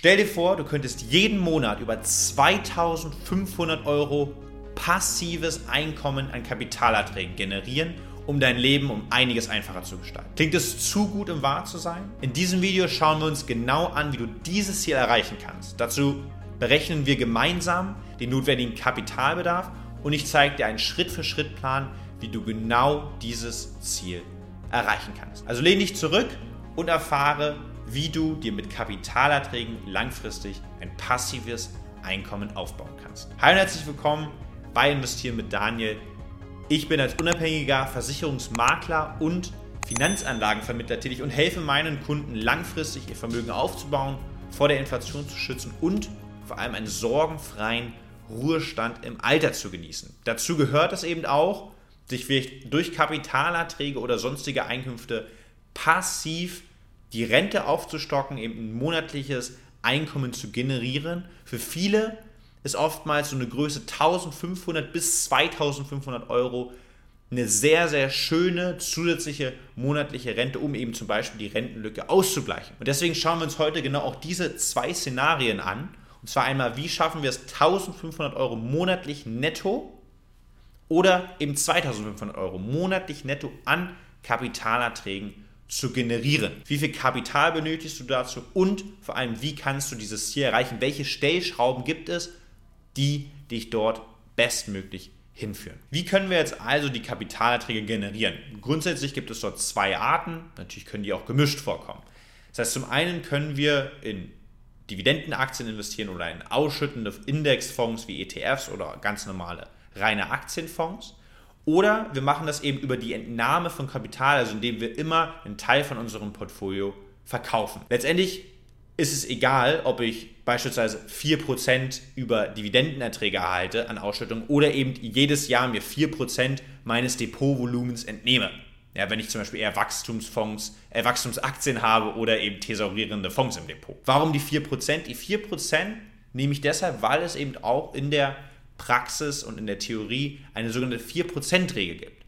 Stell dir vor, du könntest jeden Monat über 2500 Euro passives Einkommen an Kapitalerträgen generieren, um dein Leben um einiges einfacher zu gestalten. Klingt es zu gut, um wahr zu sein? In diesem Video schauen wir uns genau an, wie du dieses Ziel erreichen kannst. Dazu berechnen wir gemeinsam den notwendigen Kapitalbedarf und ich zeige dir einen Schritt-für-Schritt-Plan, wie du genau dieses Ziel erreichen kannst. Also lehn dich zurück und erfahre, wie du dir mit Kapitalerträgen langfristig ein passives Einkommen aufbauen kannst. Hi und herzlich willkommen bei Investieren mit Daniel. Ich bin als unabhängiger Versicherungsmakler und Finanzanlagenvermittler tätig und helfe meinen Kunden langfristig ihr Vermögen aufzubauen, vor der Inflation zu schützen und vor allem einen sorgenfreien Ruhestand im Alter zu genießen. Dazu gehört es eben auch, sich durch Kapitalerträge oder sonstige Einkünfte passiv die Rente aufzustocken, eben ein monatliches Einkommen zu generieren. Für viele ist oftmals so eine Größe 1500 bis 2500 Euro eine sehr, sehr schöne zusätzliche monatliche Rente, um eben zum Beispiel die Rentenlücke auszugleichen. Und deswegen schauen wir uns heute genau auch diese zwei Szenarien an. Und zwar einmal, wie schaffen wir es 1500 Euro monatlich netto oder eben 2500 Euro monatlich netto an Kapitalerträgen zu generieren. Wie viel Kapital benötigst du dazu und vor allem, wie kannst du dieses Ziel erreichen? Welche Stellschrauben gibt es, die dich dort bestmöglich hinführen? Wie können wir jetzt also die Kapitalerträge generieren? Grundsätzlich gibt es dort zwei Arten, natürlich können die auch gemischt vorkommen. Das heißt, zum einen können wir in Dividendenaktien investieren oder in ausschüttende Indexfonds wie ETFs oder ganz normale reine Aktienfonds. Oder wir machen das eben über die Entnahme von Kapital, also indem wir immer einen Teil von unserem Portfolio verkaufen. Letztendlich ist es egal, ob ich beispielsweise 4% über Dividendenerträge erhalte an Ausschüttung oder eben jedes Jahr mir 4% meines Depotvolumens entnehme. Ja, wenn ich zum Beispiel eher Wachstumsfonds, äh, Wachstumsaktien habe oder eben thesaurierende Fonds im Depot. Warum die 4%? Die 4% nehme ich deshalb, weil es eben auch in der Praxis und in der Theorie eine sogenannte 4%-Regel gibt.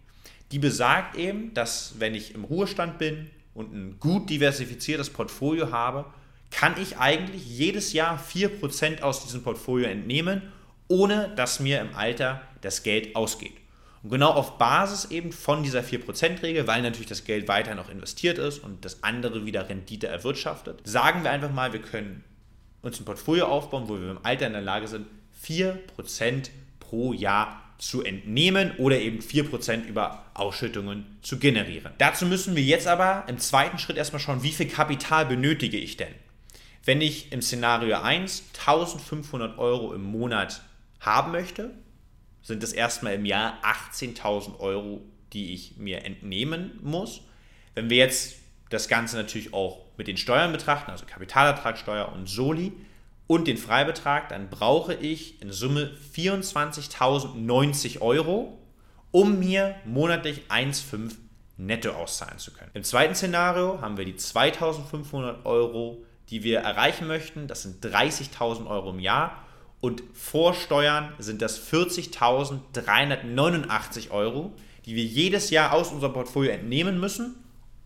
Die besagt eben, dass wenn ich im Ruhestand bin und ein gut diversifiziertes Portfolio habe, kann ich eigentlich jedes Jahr 4% aus diesem Portfolio entnehmen, ohne dass mir im Alter das Geld ausgeht. Und genau auf Basis eben von dieser 4%-Regel, weil natürlich das Geld weiter noch investiert ist und das andere wieder Rendite erwirtschaftet, sagen wir einfach mal, wir können uns ein Portfolio aufbauen, wo wir im Alter in der Lage sind, 4% pro Jahr zu entnehmen oder eben 4% über Ausschüttungen zu generieren. Dazu müssen wir jetzt aber im zweiten Schritt erstmal schauen, wie viel Kapital benötige ich denn? Wenn ich im Szenario 1 1500 Euro im Monat haben möchte, sind es erstmal im Jahr 18.000 Euro, die ich mir entnehmen muss. Wenn wir jetzt das Ganze natürlich auch mit den Steuern betrachten, also Kapitalertragssteuer und Soli, und den Freibetrag, dann brauche ich in Summe 24.090 Euro, um mir monatlich 1,5 netto auszahlen zu können. Im zweiten Szenario haben wir die 2.500 Euro, die wir erreichen möchten. Das sind 30.000 Euro im Jahr. Und vor Steuern sind das 40.389 Euro, die wir jedes Jahr aus unserem Portfolio entnehmen müssen,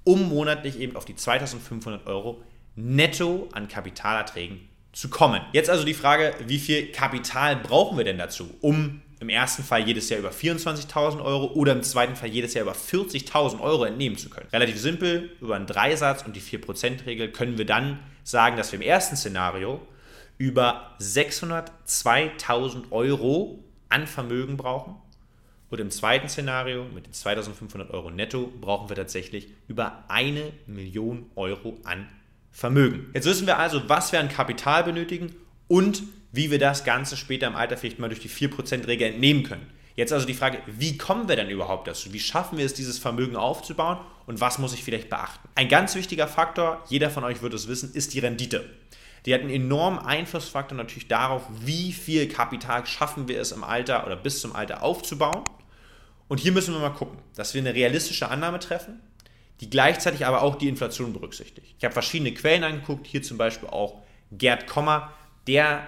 um monatlich eben auf die 2.500 Euro netto an Kapitalerträgen zu kommen. Jetzt also die Frage, wie viel Kapital brauchen wir denn dazu, um im ersten Fall jedes Jahr über 24.000 Euro oder im zweiten Fall jedes Jahr über 40.000 Euro entnehmen zu können. Relativ simpel, über einen Dreisatz und die 4%-Regel können wir dann sagen, dass wir im ersten Szenario über 602.000 Euro an Vermögen brauchen. Und im zweiten Szenario mit den 2.500 Euro netto brauchen wir tatsächlich über eine Million Euro an Vermögen. Jetzt wissen wir also, was wir an Kapital benötigen und wie wir das Ganze später im Alter vielleicht mal durch die 4%-Regel entnehmen können. Jetzt also die Frage, wie kommen wir denn überhaupt dazu? Wie schaffen wir es, dieses Vermögen aufzubauen und was muss ich vielleicht beachten? Ein ganz wichtiger Faktor, jeder von euch wird es wissen, ist die Rendite. Die hat einen enormen Einflussfaktor natürlich darauf, wie viel Kapital schaffen wir es im Alter oder bis zum Alter aufzubauen. Und hier müssen wir mal gucken, dass wir eine realistische Annahme treffen, die gleichzeitig aber auch die Inflation berücksichtigt. Ich habe verschiedene Quellen angeguckt, hier zum Beispiel auch Gerd Kommer, der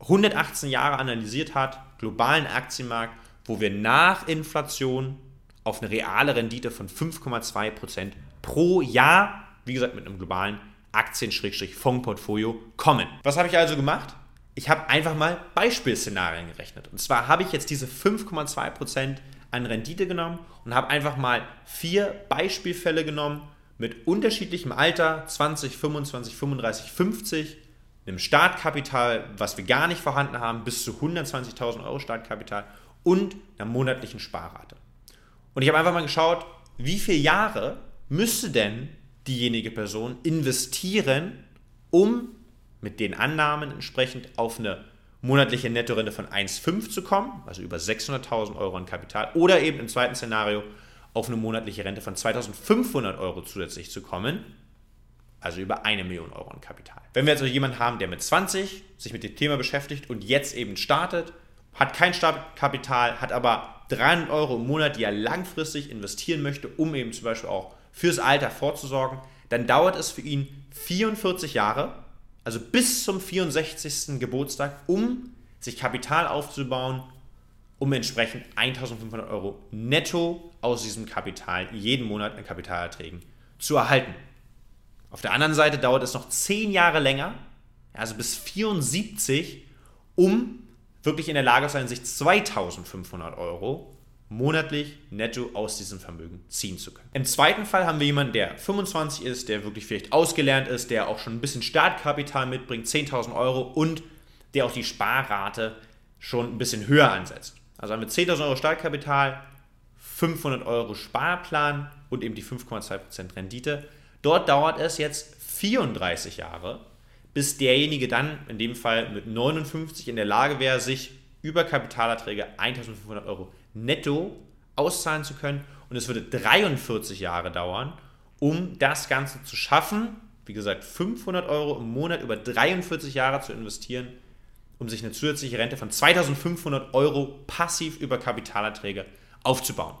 118 Jahre analysiert hat, globalen Aktienmarkt, wo wir nach Inflation auf eine reale Rendite von 5,2% pro Jahr, wie gesagt mit einem globalen Aktien-Fondsportfolio kommen. Was habe ich also gemacht? Ich habe einfach mal Beispielszenarien gerechnet. Und zwar habe ich jetzt diese 5,2% an Rendite genommen und habe einfach mal vier Beispielfälle genommen mit unterschiedlichem Alter, 20, 25, 35, 50, einem Startkapital, was wir gar nicht vorhanden haben, bis zu 120.000 Euro Startkapital und einer monatlichen Sparrate. Und ich habe einfach mal geschaut, wie viele Jahre müsste denn diejenige Person investieren, um mit den Annahmen entsprechend auf eine monatliche Nettorente von 1,5 zu kommen, also über 600.000 Euro an Kapital, oder eben im zweiten Szenario auf eine monatliche Rente von 2.500 Euro zusätzlich zu kommen, also über eine Million Euro an Kapital. Wenn wir also jemanden haben, der mit 20 sich mit dem Thema beschäftigt und jetzt eben startet, hat kein Startkapital, hat aber 300 Euro im Monat, die er langfristig investieren möchte, um eben zum Beispiel auch fürs Alter vorzusorgen, dann dauert es für ihn 44 Jahre, also bis zum 64. Geburtstag, um sich Kapital aufzubauen, um entsprechend 1500 Euro netto aus diesem Kapital jeden Monat an Kapitalerträgen zu erhalten. Auf der anderen Seite dauert es noch 10 Jahre länger, also bis 74, um wirklich in der Lage zu sein, sich 2500 Euro monatlich netto aus diesem Vermögen ziehen zu können. Im zweiten Fall haben wir jemanden, der 25 ist, der wirklich vielleicht ausgelernt ist, der auch schon ein bisschen Startkapital mitbringt, 10.000 Euro und der auch die Sparrate schon ein bisschen höher ansetzt. Also haben wir 10.000 Euro Startkapital, 500 Euro Sparplan und eben die 5,2% Rendite. Dort dauert es jetzt 34 Jahre, bis derjenige dann in dem Fall mit 59 in der Lage wäre, sich über Kapitalerträge 1500 Euro netto auszahlen zu können. Und es würde 43 Jahre dauern, um das Ganze zu schaffen. Wie gesagt, 500 Euro im Monat über 43 Jahre zu investieren, um sich eine zusätzliche Rente von 2500 Euro passiv über Kapitalerträge aufzubauen.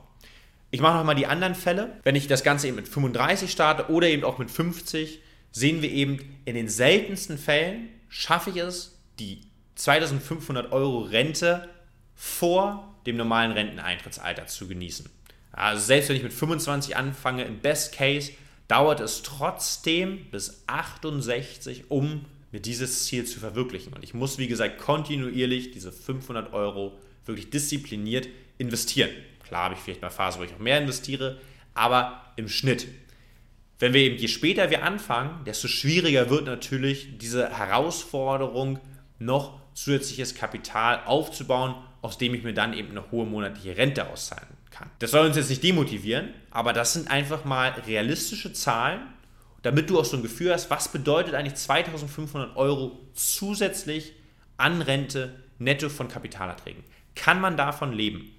Ich mache nochmal die anderen Fälle. Wenn ich das Ganze eben mit 35 starte oder eben auch mit 50, sehen wir eben, in den seltensten Fällen schaffe ich es, die 2500 Euro Rente vor dem normalen Renteneintrittsalter zu genießen. Also selbst wenn ich mit 25 anfange, im Best Case dauert es trotzdem bis 68, um mir dieses Ziel zu verwirklichen. Und ich muss, wie gesagt, kontinuierlich diese 500 Euro wirklich diszipliniert investieren. Klar habe ich vielleicht mal Phasen, wo ich auch mehr investiere, aber im Schnitt. Wenn wir eben, je später wir anfangen, desto schwieriger wird natürlich diese Herausforderung, noch zusätzliches Kapital aufzubauen aus dem ich mir dann eben eine hohe monatliche Rente auszahlen kann. Das soll uns jetzt nicht demotivieren, aber das sind einfach mal realistische Zahlen, damit du auch so ein Gefühl hast, was bedeutet eigentlich 2500 Euro zusätzlich an Rente netto von Kapitalerträgen. Kann man davon leben?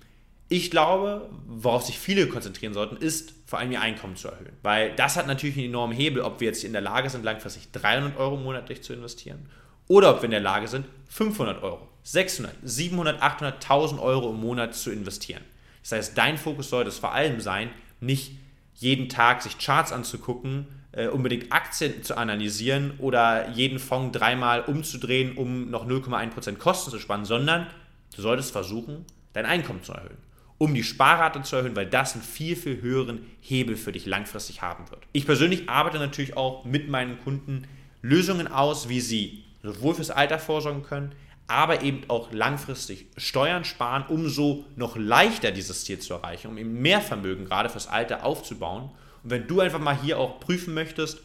Ich glaube, worauf sich viele konzentrieren sollten, ist vor allem ihr Einkommen zu erhöhen. Weil das hat natürlich einen enormen Hebel, ob wir jetzt in der Lage sind, langfristig 300 Euro monatlich zu investieren oder ob wir in der Lage sind, 500 Euro 600, 700, 800, 1000 Euro im Monat zu investieren. Das heißt, dein Fokus sollte es vor allem sein, nicht jeden Tag sich Charts anzugucken, äh, unbedingt Aktien zu analysieren oder jeden Fonds dreimal umzudrehen, um noch 0,1% Kosten zu sparen, sondern du solltest versuchen, dein Einkommen zu erhöhen, um die Sparrate zu erhöhen, weil das einen viel, viel höheren Hebel für dich langfristig haben wird. Ich persönlich arbeite natürlich auch mit meinen Kunden Lösungen aus, wie sie sowohl fürs Alter vorsorgen können, aber eben auch langfristig Steuern sparen, um so noch leichter dieses Ziel zu erreichen, um eben mehr Vermögen gerade fürs Alter aufzubauen. Und wenn du einfach mal hier auch prüfen möchtest,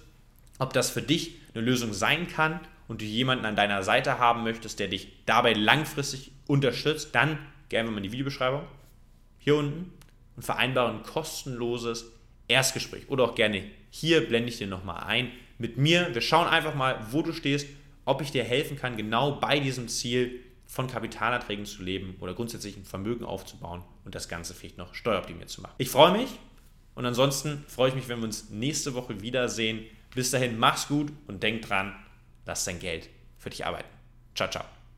ob das für dich eine Lösung sein kann und du jemanden an deiner Seite haben möchtest, der dich dabei langfristig unterstützt, dann gerne mal in die Videobeschreibung hier unten und vereinbare ein kostenloses Erstgespräch oder auch gerne hier blende ich dir nochmal ein mit mir. Wir schauen einfach mal, wo du stehst ob ich dir helfen kann, genau bei diesem Ziel von Kapitalerträgen zu leben oder grundsätzlich ein Vermögen aufzubauen und das Ganze vielleicht noch steueroptimiert zu machen. Ich freue mich und ansonsten freue ich mich, wenn wir uns nächste Woche wiedersehen. Bis dahin, mach's gut und denk dran, lass dein Geld für dich arbeiten. Ciao, ciao.